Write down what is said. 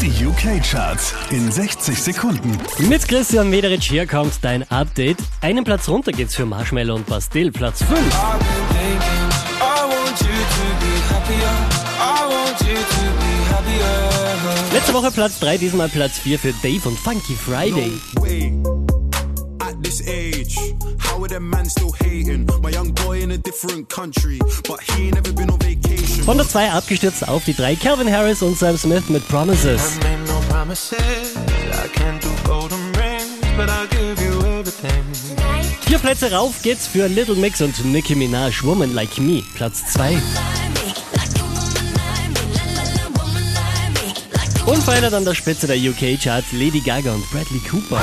Die UK-Charts in 60 Sekunden. Mit Christian Mederich hier kommt dein Update. Einen Platz runter geht's für Marshmallow und Bastille, Platz 5. Letzte Woche Platz 3, diesmal Platz 4 für Dave und Funky Friday. way. At this age, how are them man still hating? My young boy in a different country, but he ain't never been on vacation. Von der 2 abgestürzt auf die 3, Calvin Harris und Sam Smith mit Promises. Vier Plätze rauf geht's für Little Mix und Nicki Minaj, Woman Like Me, Platz 2. Unverändert an der Spitze der UK-Charts Lady Gaga und Bradley Cooper.